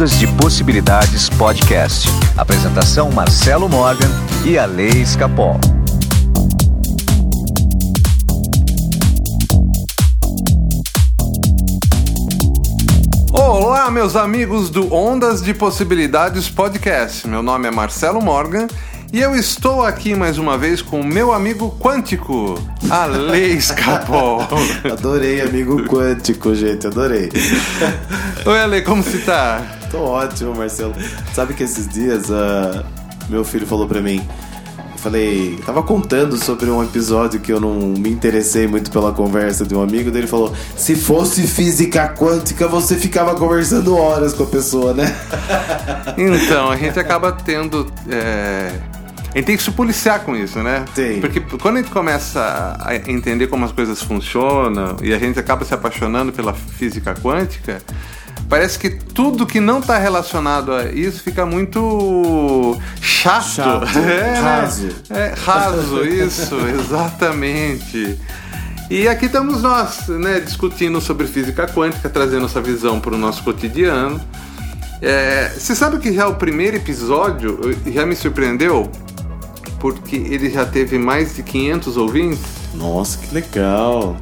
Ondas de Possibilidades Podcast. Apresentação Marcelo Morgan e a Lei Escapol. Olá, meus amigos do Ondas de Possibilidades Podcast. Meu nome é Marcelo Morgan e eu estou aqui mais uma vez com o meu amigo quântico, a Lei Escapol. adorei, amigo quântico, gente, adorei. Oi, Ale, como você tá? Tô ótimo, Marcelo. Sabe que esses dias uh, meu filho falou pra mim. Eu falei, tava contando sobre um episódio que eu não me interessei muito pela conversa de um amigo, dele falou: se fosse física quântica, você ficava conversando horas com a pessoa, né? Então, a gente acaba tendo. É... A gente tem que se policiar com isso, né? Tem. Porque quando a gente começa a entender como as coisas funcionam e a gente acaba se apaixonando pela física quântica, parece que tudo que não está relacionado a isso fica muito chato. Chato. É, Raso. É, raso, isso, exatamente. E aqui estamos nós, né, discutindo sobre física quântica, trazendo essa visão para o nosso cotidiano. É, você sabe que já o primeiro episódio já me surpreendeu? Porque ele já teve mais de 500 ouvintes. Nossa, que legal.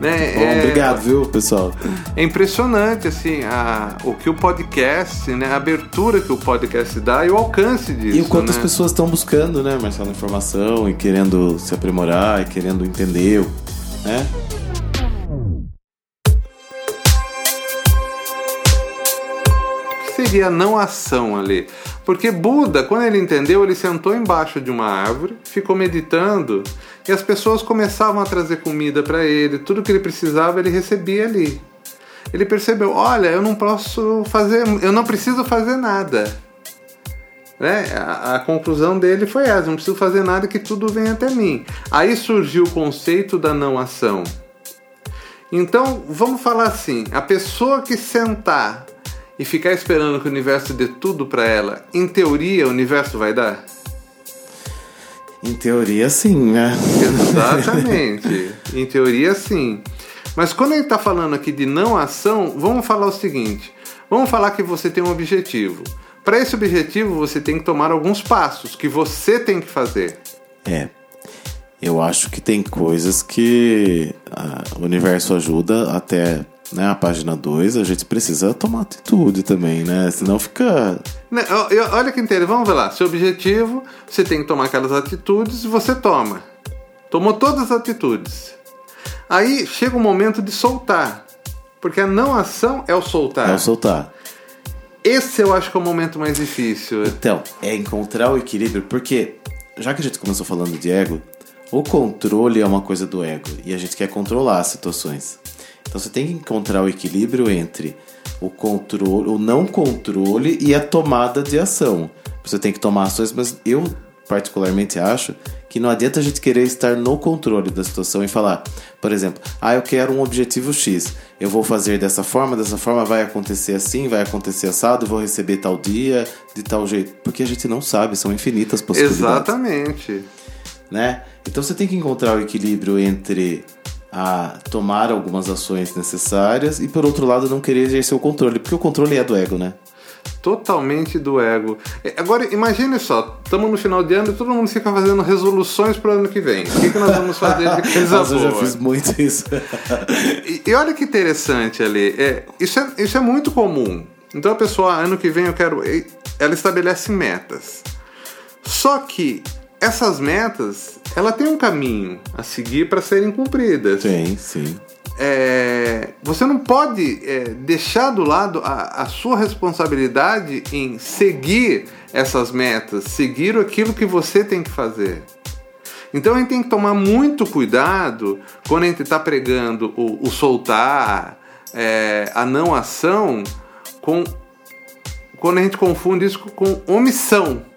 Né? Bom, é, obrigado, viu, pessoal? É impressionante assim a, o que o podcast, né, a abertura que o podcast dá e o alcance disso. E o quanto né? as pessoas estão buscando, né, Marcelo, informação e querendo se aprimorar e querendo entender, né? O que seria não ação ali? Porque Buda, quando ele entendeu, ele sentou embaixo de uma árvore, ficou meditando e as pessoas começavam a trazer comida para ele, tudo que ele precisava ele recebia ali. Ele percebeu, olha, eu não posso fazer, eu não preciso fazer nada. Né? A, a conclusão dele foi essa, não preciso fazer nada que tudo vem até mim. Aí surgiu o conceito da não ação. Então, vamos falar assim, a pessoa que sentar e ficar esperando que o universo dê tudo para ela, em teoria o universo vai dar? Em teoria, sim, né? Exatamente. em teoria, sim. Mas quando a gente está falando aqui de não ação, vamos falar o seguinte: vamos falar que você tem um objetivo. Para esse objetivo, você tem que tomar alguns passos que você tem que fazer. É. Eu acho que tem coisas que ah, o universo ajuda até né, a página 2, a gente precisa tomar atitude também, né? Senão fica. Né, Olha que interessante, vamos ver lá. Seu objetivo, você tem que tomar aquelas atitudes e você toma. Tomou todas as atitudes. Aí chega o momento de soltar. Porque a não ação é o soltar. É o soltar. Esse eu acho que é o momento mais difícil. Então, é encontrar o equilíbrio, porque já que a gente começou falando de ego, o controle é uma coisa do ego e a gente quer controlar as situações. Então você tem que encontrar o equilíbrio entre o controle, o não controle e a tomada de ação. Você tem que tomar ações, mas eu particularmente acho que não adianta a gente querer estar no controle da situação e falar, por exemplo, ah, eu quero um objetivo X, eu vou fazer dessa forma, dessa forma vai acontecer assim, vai acontecer assado, vou receber tal dia, de tal jeito, porque a gente não sabe, são infinitas possibilidades Exatamente. né? Então você tem que encontrar o equilíbrio entre a tomar algumas ações necessárias e por outro lado não querer exercer o controle, porque o controle é do ego, né? Totalmente do ego. É, Agora, imagine só, estamos no final de ano e todo mundo fica fazendo resoluções para o ano que vem. O que, que nós vamos fazer de coisa Mas eu já boa? fiz muito isso. E, e olha que interessante ali. É, isso, é, isso é muito comum. Então a pessoa, ano que vem eu quero. Ela estabelece metas. Só que essas metas, ela tem um caminho a seguir para serem cumpridas. Sim, sim. É, você não pode é, deixar do lado a, a sua responsabilidade em seguir essas metas, seguir aquilo que você tem que fazer. Então a gente tem que tomar muito cuidado quando a gente está pregando o, o soltar, é, a não ação, com, quando a gente confunde isso com omissão.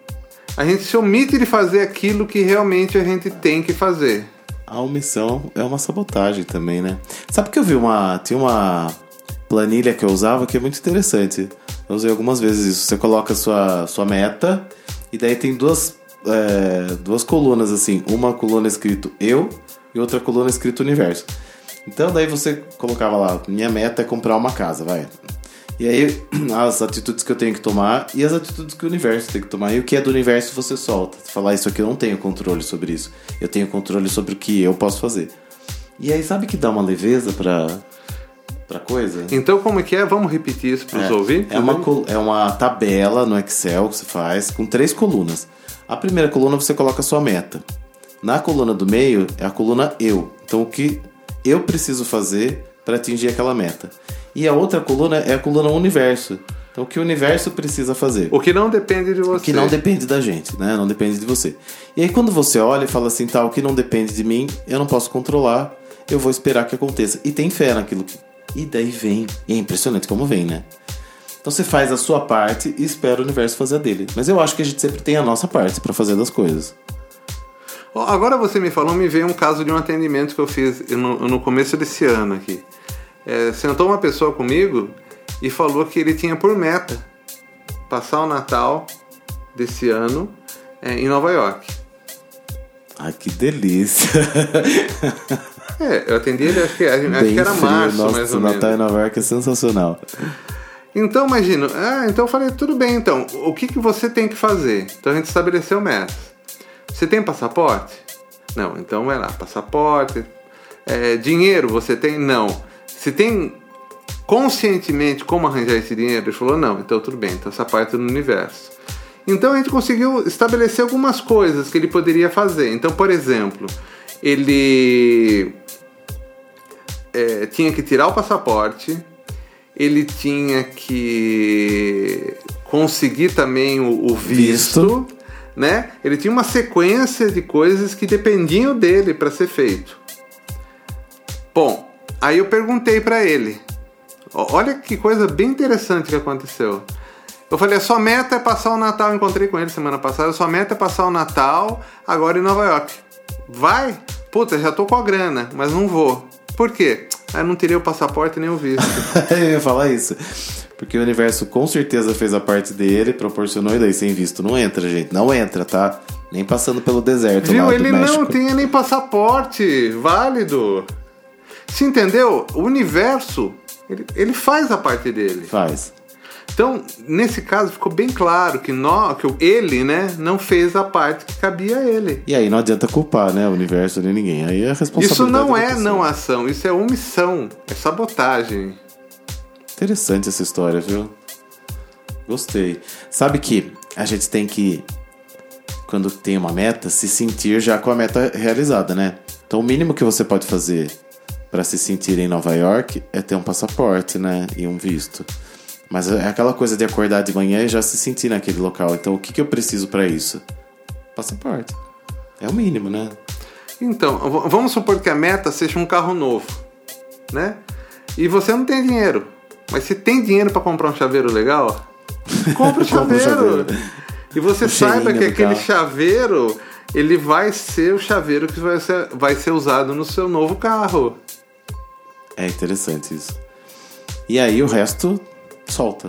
A gente se omite de fazer aquilo que realmente a gente tem que fazer. A omissão é uma sabotagem também, né? Sabe que eu vi uma. Tinha uma planilha que eu usava que é muito interessante. Eu usei algumas vezes isso. Você coloca sua, sua meta e daí tem duas, é, duas colunas assim. Uma coluna escrito eu e outra coluna escrito universo. Então daí você colocava lá, minha meta é comprar uma casa, vai. E aí, as atitudes que eu tenho que tomar e as atitudes que o universo tem que tomar. E o que é do universo você solta. Você fala, ah, isso aqui eu não tenho controle sobre isso. Eu tenho controle sobre o que eu posso fazer. E aí, sabe que dá uma leveza pra, pra coisa? Então, como é que é? Vamos repetir isso para os É, ouvintes? É uma, col- é uma tabela no Excel que você faz com três colunas. A primeira coluna você coloca a sua meta. Na coluna do meio é a coluna eu. Então o que eu preciso fazer para atingir aquela meta. E a outra coluna é a coluna universo. Então o que o universo precisa fazer. O que não depende de você. Que não depende da gente, né? Não depende de você. E aí quando você olha e fala assim, tá, o que não depende de mim, eu não posso controlar, eu vou esperar que aconteça. E tem fé naquilo que. E daí vem. E é impressionante como vem, né? Então você faz a sua parte e espera o universo fazer a dele. Mas eu acho que a gente sempre tem a nossa parte pra fazer das coisas. Agora você me falou, me veio um caso de um atendimento que eu fiz no, no começo desse ano aqui. É, sentou uma pessoa comigo e falou que ele tinha por meta passar o Natal desse ano é, em Nova York. Ai, que delícia. É, eu atendi ele, acho que, acho que era frio. março, Nossa, mais ou o Natal em menos. Nova York é sensacional. Então, imagina, ah, então eu falei, tudo bem, então, o que, que você tem que fazer? Então a gente estabeleceu metas. Você tem passaporte? Não, então vai lá, passaporte. É, dinheiro você tem? Não. Se tem conscientemente como arranjar esse dinheiro? Ele falou, não, então tudo bem, então essa parte é no universo. Então a gente conseguiu estabelecer algumas coisas que ele poderia fazer. Então, por exemplo, ele é, tinha que tirar o passaporte, ele tinha que conseguir também o, o visto, Visto. né? Ele tinha uma sequência de coisas que dependiam dele para ser feito. Bom, aí eu perguntei para ele. Olha que coisa bem interessante que aconteceu. Eu falei, a sua meta é passar o Natal. Eu encontrei com ele semana passada. A sua meta é passar o Natal agora em Nova York. Vai? Puta, já tô com a grana, mas não vou. Por quê? Ah, eu não teria o passaporte nem o visto. eu ia falar isso. Porque o universo com certeza fez a parte dele, proporcionou, e daí sem visto não entra, gente. Não entra, tá? Nem passando pelo deserto Viu? lá Ele não tinha nem passaporte válido. Se entendeu? O universo, ele, ele faz a parte dele. Faz. Então, nesse caso, ficou bem claro que, nó, que ele, né, não fez a parte que cabia a ele. E aí não adianta culpar, né? O universo nem ninguém. Aí é responsabilidade Isso não é não ação, isso é omissão, é sabotagem. Interessante essa história, viu? Gostei. Sabe que a gente tem que, quando tem uma meta, se sentir já com a meta realizada, né? Então o mínimo que você pode fazer para se sentir em Nova York é ter um passaporte, né? E um visto. Mas é aquela coisa de acordar de manhã e já se sentir naquele local. Então o que, que eu preciso para isso? Passaporte. É o mínimo, né? Então, vamos supor que a meta seja um carro novo, né? E você não tem dinheiro, mas você tem dinheiro para comprar um chaveiro legal? Compra o chaveiro. chaveiro. E você O saiba que aquele carro. chaveiro, ele vai ser o chaveiro que vai ser, vai ser usado no seu novo carro. É interessante isso. E aí o resto solta.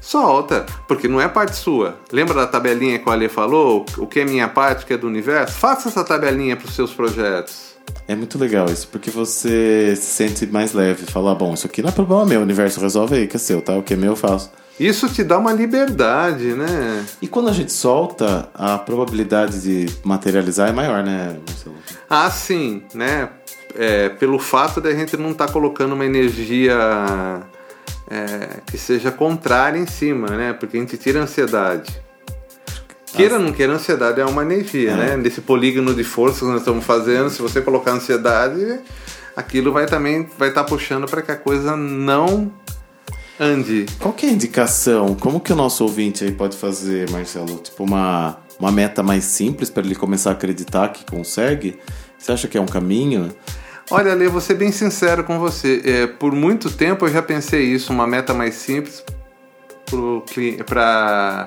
Solta, porque não é parte sua. Lembra da tabelinha que o Ale falou? O que é minha parte, o que é do universo? Faça essa tabelinha para os seus projetos. É muito legal isso, porque você se sente mais leve. Fala, bom, isso aqui não é problema meu, o universo resolve aí, que é seu, tá? O que é meu eu faço. Isso te dá uma liberdade, né? E quando a gente solta, a probabilidade de materializar é maior, né, Marcelo? Ah, sim, né? É, pelo fato da gente não estar colocando uma energia é, que seja contrária em cima, né? Porque a gente tira a ansiedade. Queira ou não queira, ansiedade é uma energia, É. né? Nesse polígono de força que nós estamos fazendo, se você colocar ansiedade, aquilo vai também vai estar puxando para que a coisa não ande. Qual que é a indicação? Como que o nosso ouvinte aí pode fazer, Marcelo? Tipo, uma, uma meta mais simples para ele começar a acreditar que consegue? Você acha que é um caminho? Olha, Lê, vou ser bem sincero com você. É, por muito tempo eu já pensei isso, uma meta mais simples para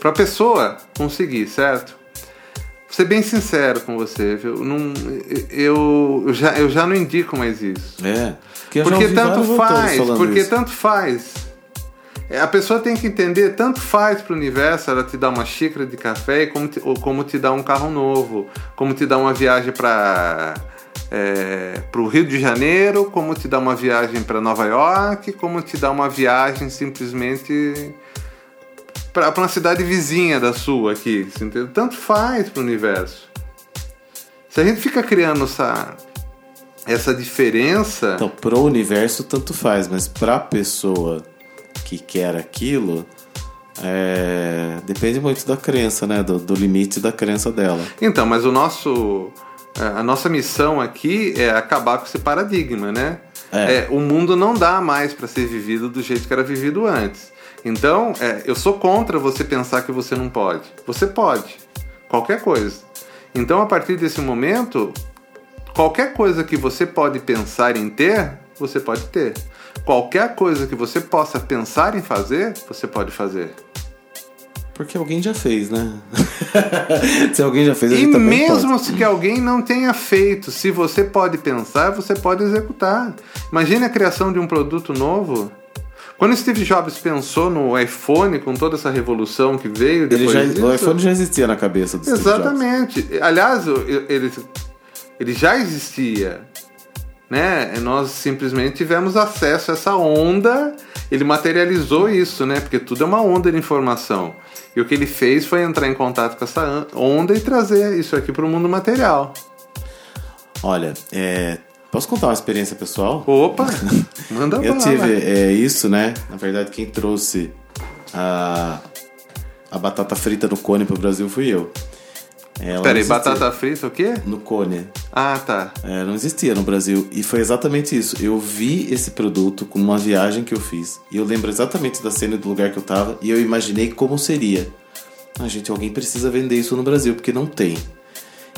pra pessoa conseguir, certo? Ser bem sincero com você, viu? Não, eu, eu, já, eu já não indico mais isso. É. Porque, tanto faz, porque isso. tanto faz. É, A pessoa tem que entender, tanto faz pro universo ela te dar uma xícara de café, como te, ou como te dar um carro novo, como te dar uma viagem para é, para o Rio de Janeiro, como te dar uma viagem para Nova York, como te dar uma viagem simplesmente para uma cidade vizinha da sua aqui. Entendeu? Tanto faz para o universo. Se a gente fica criando essa, essa diferença. Então, pro universo tanto faz, mas pra pessoa que quer aquilo, é, depende muito da crença, né? Do, do, limite da crença dela. Então, mas o nosso. A nossa missão aqui é acabar com esse paradigma, né? É. É, o mundo não dá mais para ser vivido do jeito que era vivido antes. Então, é, eu sou contra você pensar que você não pode. Você pode. Qualquer coisa. Então, a partir desse momento, qualquer coisa que você pode pensar em ter, você pode ter. Qualquer coisa que você possa pensar em fazer, você pode fazer. Porque alguém já fez, né? se alguém já fez, a gente E mesmo pode. se que alguém não tenha feito, se você pode pensar, você pode executar. Imagine a criação de um produto novo. Quando Steve Jobs pensou no iPhone, com toda essa revolução que veio depois já, disso, O iPhone já existia na cabeça do Exatamente. Steve Jobs. Aliás, ele, ele já existia né? Nós simplesmente tivemos acesso a essa onda, ele materializou isso, né? Porque tudo é uma onda de informação. E o que ele fez foi entrar em contato com essa onda e trazer isso aqui para o mundo material. Olha, é, posso contar uma experiência pessoal? Opa, manda Eu tive é, isso, né? Na verdade, quem trouxe a, a batata frita no cone para o Brasil fui eu. É, Peraí, batata frita o quê? No cone. Ah, tá. É, não existia no Brasil. E foi exatamente isso. Eu vi esse produto com uma viagem que eu fiz. E eu lembro exatamente da cena e do lugar que eu tava. E eu imaginei como seria. Ah, gente, alguém precisa vender isso no Brasil, porque não tem.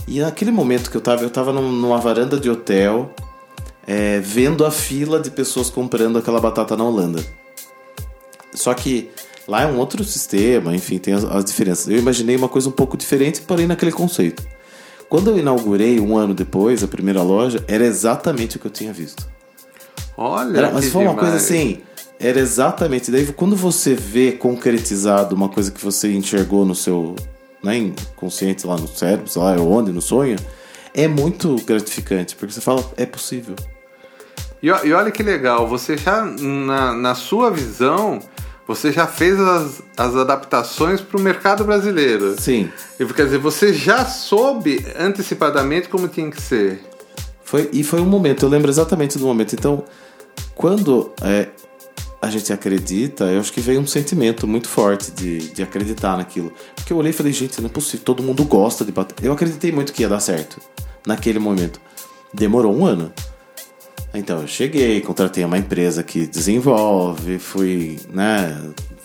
E naquele momento que eu tava, eu tava numa varanda de hotel, é, vendo a fila de pessoas comprando aquela batata na Holanda. Só que Lá é um outro sistema, enfim, tem as, as diferenças. Eu imaginei uma coisa um pouco diferente, porém naquele conceito. Quando eu inaugurei um ano depois a primeira loja, era exatamente o que eu tinha visto. Olha, era, mas foi uma coisa assim, era exatamente. Daí quando você vê concretizado uma coisa que você enxergou no seu né, inconsciente lá no cérebro, sei lá, onde, no sonho, é muito gratificante, porque você fala, é possível. E, e olha que legal, você já na, na sua visão você já fez as, as adaptações para o mercado brasileiro. Sim. E, quer dizer, você já soube antecipadamente como tinha que ser. Foi, e foi um momento, eu lembro exatamente do momento. Então, quando é, a gente acredita, eu acho que veio um sentimento muito forte de, de acreditar naquilo. Porque eu olhei e falei, gente, não é possível, todo mundo gosta de bater. Eu acreditei muito que ia dar certo naquele momento. Demorou um ano. Então, eu cheguei, contratei uma empresa que desenvolve, fui né,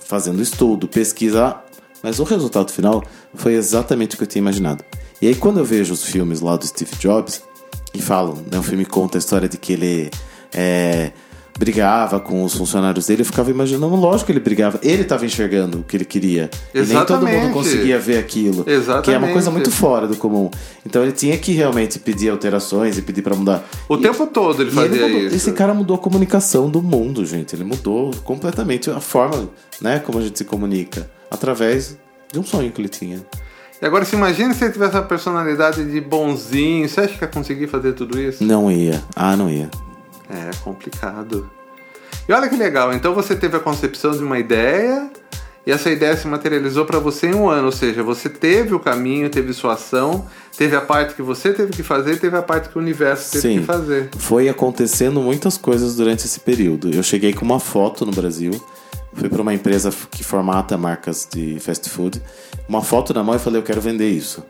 fazendo estudo, pesquisa, mas o resultado final foi exatamente o que eu tinha imaginado. E aí, quando eu vejo os filmes lá do Steve Jobs, e falam, né, o filme conta a história de que ele é, brigava com os funcionários dele, eu ficava imaginando, lógico que ele brigava. Ele estava enxergando o que ele queria. Exatamente. E nem todo mundo conseguia ver aquilo. Exatamente. Que é uma coisa muito fora do comum. Então ele tinha que realmente pedir alterações e pedir para mudar. O e, tempo todo ele fazia ele mudou, isso. Esse cara mudou a comunicação do mundo, gente. Ele mudou completamente a forma, né, como a gente se comunica. Através de um sonho que ele tinha. E agora, se imagina se ele tivesse a personalidade de bonzinho. Você acha que ia conseguir fazer tudo isso? Não ia. Ah, não ia. É complicado. E olha que legal, então você teve a concepção de uma ideia e essa ideia se materializou para você em um ano, ou seja, você teve o caminho, teve sua ação, teve a parte que você teve que fazer, teve a parte que o universo teve Sim, que fazer. Foi acontecendo muitas coisas durante esse período. Eu cheguei com uma foto no Brasil, fui para uma empresa que formata marcas de fast food, uma foto na mão e falei, eu quero vender isso.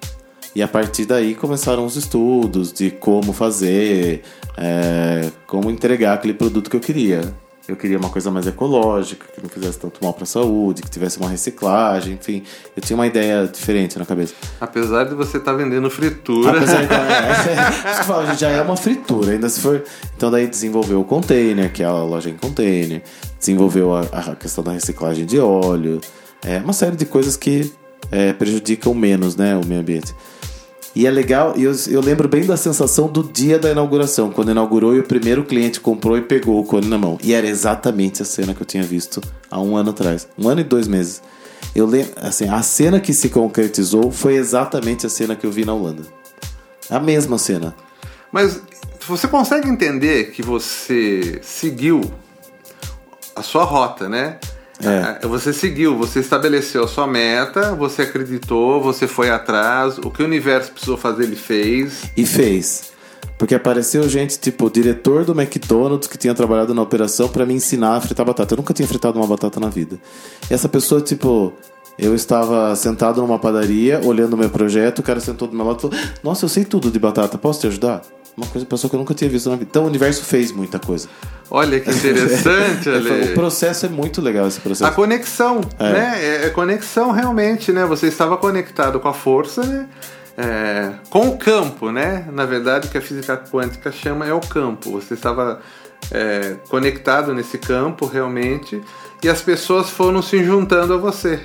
E a partir daí começaram os estudos de como fazer, é, como entregar aquele produto que eu queria. Eu queria uma coisa mais ecológica, que não fizesse tanto mal para a saúde, que tivesse uma reciclagem, enfim. Eu tinha uma ideia diferente na cabeça. Apesar de você estar tá vendendo fritura. Apesar de, é, é, já é uma fritura, ainda se for. Então daí desenvolveu o container, que é a loja em container, desenvolveu a, a questão da reciclagem de óleo, é uma série de coisas que é, prejudicam menos, né, o meio ambiente. E é legal, eu, eu, lembro bem da sensação do dia da inauguração, quando inaugurou e o primeiro cliente comprou e pegou o cone na mão. E era exatamente a cena que eu tinha visto há um ano atrás. Um ano e dois meses. Eu lembro, assim, a cena que se concretizou foi exatamente a cena que eu vi na Holanda. A mesma cena. Mas você consegue entender que você seguiu a sua rota, né? É. Você seguiu, você estabeleceu a sua meta, você acreditou, você foi atrás, o que o universo precisou fazer, ele fez. E fez. Porque apareceu gente, tipo, o diretor do McDonald's que tinha trabalhado na operação para me ensinar a fritar batata. Eu nunca tinha fritado uma batata na vida. E essa pessoa, tipo, eu estava sentado numa padaria, olhando o meu projeto, o cara sentou do meu lado e falou: Nossa, eu sei tudo de batata, posso te ajudar? Uma coisa, pessoa que eu nunca tinha visto na vida. Então o universo fez muita coisa. Olha que interessante, Ale. O processo é muito legal esse processo. A conexão, né? É, é conexão realmente, né? Você estava conectado com a força, né? É, com o campo, né? Na verdade, o que a física quântica chama é o campo. Você estava é, conectado nesse campo realmente e as pessoas foram se juntando a você.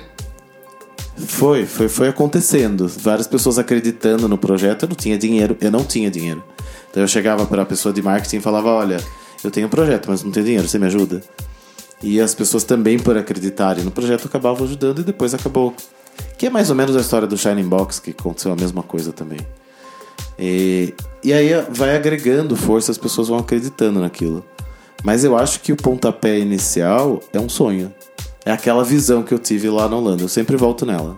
Foi, foi, foi acontecendo. Várias pessoas acreditando no projeto. Eu não tinha dinheiro, eu não tinha dinheiro. Então eu chegava para a pessoa de marketing e falava: Olha, eu tenho um projeto, mas não tenho dinheiro, você me ajuda? E as pessoas também, por acreditarem no projeto, acabavam ajudando e depois acabou. Que é mais ou menos a história do Shining Box, que aconteceu a mesma coisa também. E, e aí vai agregando força, as pessoas vão acreditando naquilo. Mas eu acho que o pontapé inicial é um sonho. É aquela visão que eu tive lá na Holanda. Eu sempre volto nela.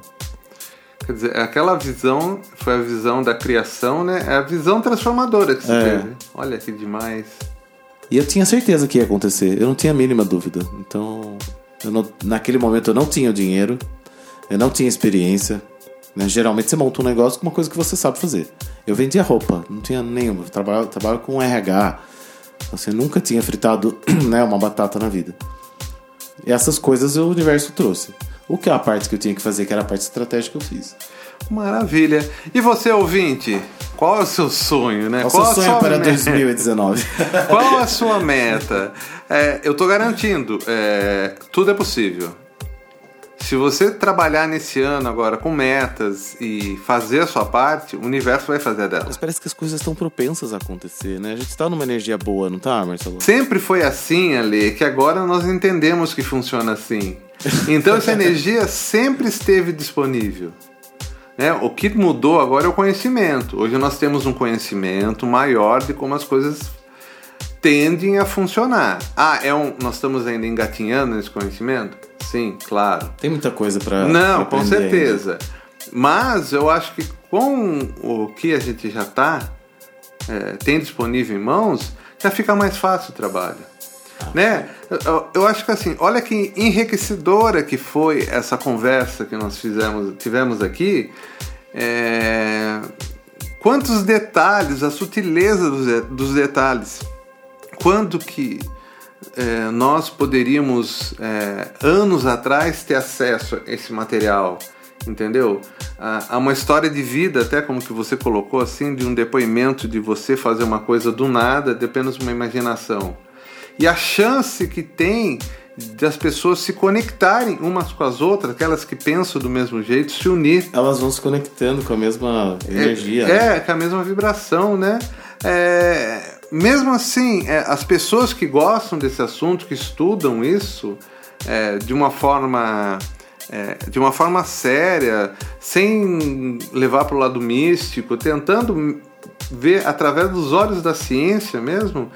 Quer dizer, aquela visão foi a visão da criação, né? É a visão transformadora que você É. teve. Olha que demais. E eu tinha certeza que ia acontecer. Eu não tinha a mínima dúvida. Então, não- naquele momento eu não tinha o dinheiro. Eu não tinha experiência. né? Geralmente você monta um negócio com uma coisa que você sabe fazer. Eu vendia roupa, não tinha nenhuma. Eu trabalhava, trabalhava com RH. Você nunca tinha fritado né, uma batata na vida. E essas coisas o universo trouxe. O que é a parte que eu tinha que fazer, que era a parte estratégica, eu fiz. Maravilha. E você, ouvinte? Qual é o seu sonho, né? Qual o Qual seu a sonho sua para meta? 2019? Qual a sua meta? É, eu tô garantindo, é, tudo é possível. Se você trabalhar nesse ano agora com metas e fazer a sua parte, o universo vai fazer a dela. Mas parece que as coisas estão propensas a acontecer, né? A gente tá numa energia boa, não tá, Marcelo? Sempre foi assim, Ale, que agora nós entendemos que funciona assim. Então essa energia sempre esteve disponível. Né? O que mudou agora é o conhecimento. Hoje nós temos um conhecimento maior de como as coisas tendem a funcionar. Ah, é um, nós estamos ainda engatinhando nesse conhecimento? Sim, claro. Tem muita coisa pra. Não, pra com ainda. certeza. Mas eu acho que com o que a gente já tá, é, tem disponível em mãos, já fica mais fácil o trabalho. Né? Eu, acho que assim, olha que enriquecedora que foi essa conversa que nós fizemos, tivemos aqui. É, quantos detalhes, a sutileza dos, de- dos detalhes. Quando que é, nós poderíamos, é, anos atrás, ter acesso a esse material, entendeu? Há uma história de vida, até como que você colocou assim, de um depoimento de você fazer uma coisa do nada, de apenas uma imaginação. E a chance que tem das pessoas se conectarem umas com as outras, aquelas que pensam do mesmo jeito, se unir Elas vão se conectando com a mesma energia. né? é, com a mesma vibração, né? É, mesmo assim, é, as pessoas que gostam desse assunto, que estudam isso é, de uma forma é, de uma forma séria, sem levar para o lado místico, tentando ver através dos olhos da ciência mesmo,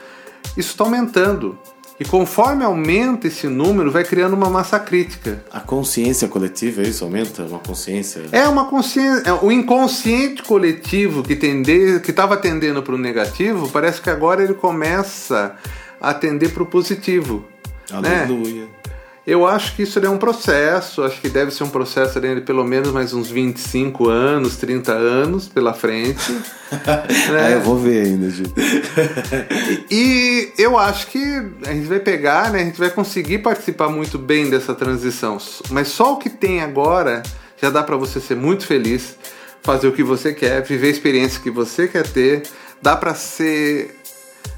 isso está aumentando. E conforme aumenta esse número, vai criando uma massa crítica. A consciência coletiva, é isso? Aumenta uma consciência? É uma consciência, é o inconsciente coletivo que tende, que estava tendendo para o negativo, parece que agora ele começa a tender para o positivo. né? Eu acho que isso é um processo, acho que deve ser um processo de pelo menos mais uns 25 anos, 30 anos pela frente. Ah, eu vou ver ainda, Gil. E eu acho que a gente vai pegar, né? A gente vai conseguir participar muito bem dessa transição. Mas só o que tem agora já dá para você ser muito feliz, fazer o que você quer, viver a experiência que você quer ter. Dá para ser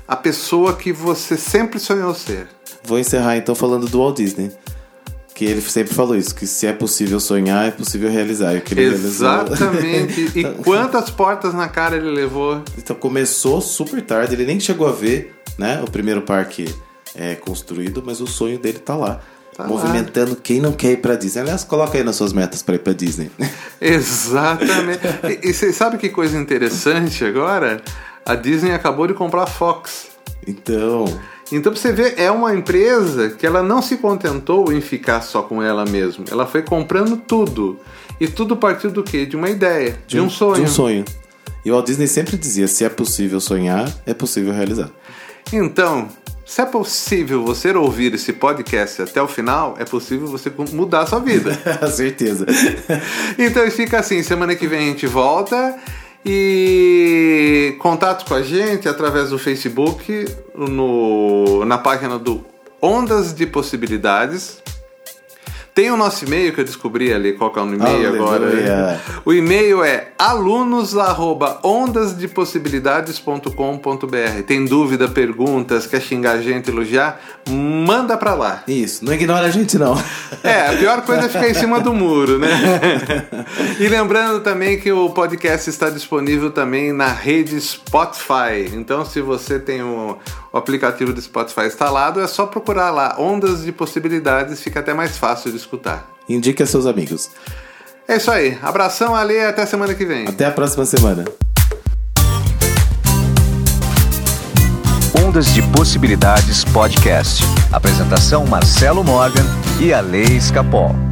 a pessoa que você sempre sonhou ser. Vou encerrar então falando do Walt Disney. Que ele sempre falou isso, que se é possível sonhar, é possível realizar. Exatamente. E quantas portas na cara ele levou? Então começou super tarde, ele nem chegou a ver né, o primeiro parque é, construído, mas o sonho dele tá lá. Tá movimentando quem não quer ir pra Disney. Aliás, coloca aí nas suas metas pra ir pra Disney. Exatamente. e, e você sabe que coisa interessante agora? A Disney acabou de comprar a Fox. Então, Então você ver, é uma empresa que ela não se contentou em ficar só com ela mesma. Ela foi comprando tudo. E tudo partiu do quê? De uma ideia, de, um sonho. De um sonho. E o Walt Disney sempre dizia: se é possível sonhar, é possível realizar. Então, se é possível você ouvir esse podcast até o final, é possível você mudar a sua vida. Certeza. então fica assim, semana que vem a gente volta e contato com a gente através do Facebook, no, na página do Ondas de Possibilidades. Tem o nosso e-mail que eu descobri ali, qual que é o e-mail agora. Aleluia. O e-mail é alunos@ondasdepossibilidades.com.br. Tem dúvida, perguntas, quer xingar a gente, elogiar? Manda pra lá. Isso, não ignora a gente, não. É, a pior coisa é ficar em cima do muro, né? e lembrando também que o podcast está disponível também na rede Spotify. Então, se você tem o, o aplicativo do Spotify instalado, é só procurar lá Ondas de Possibilidades, fica até mais fácil de escutar. Indique a seus amigos. É isso aí. Abração, Ale, até semana que vem. Até a próxima semana. Ondas de Possibilidades Podcast. Apresentação Marcelo Morgan e a Lei Escapol.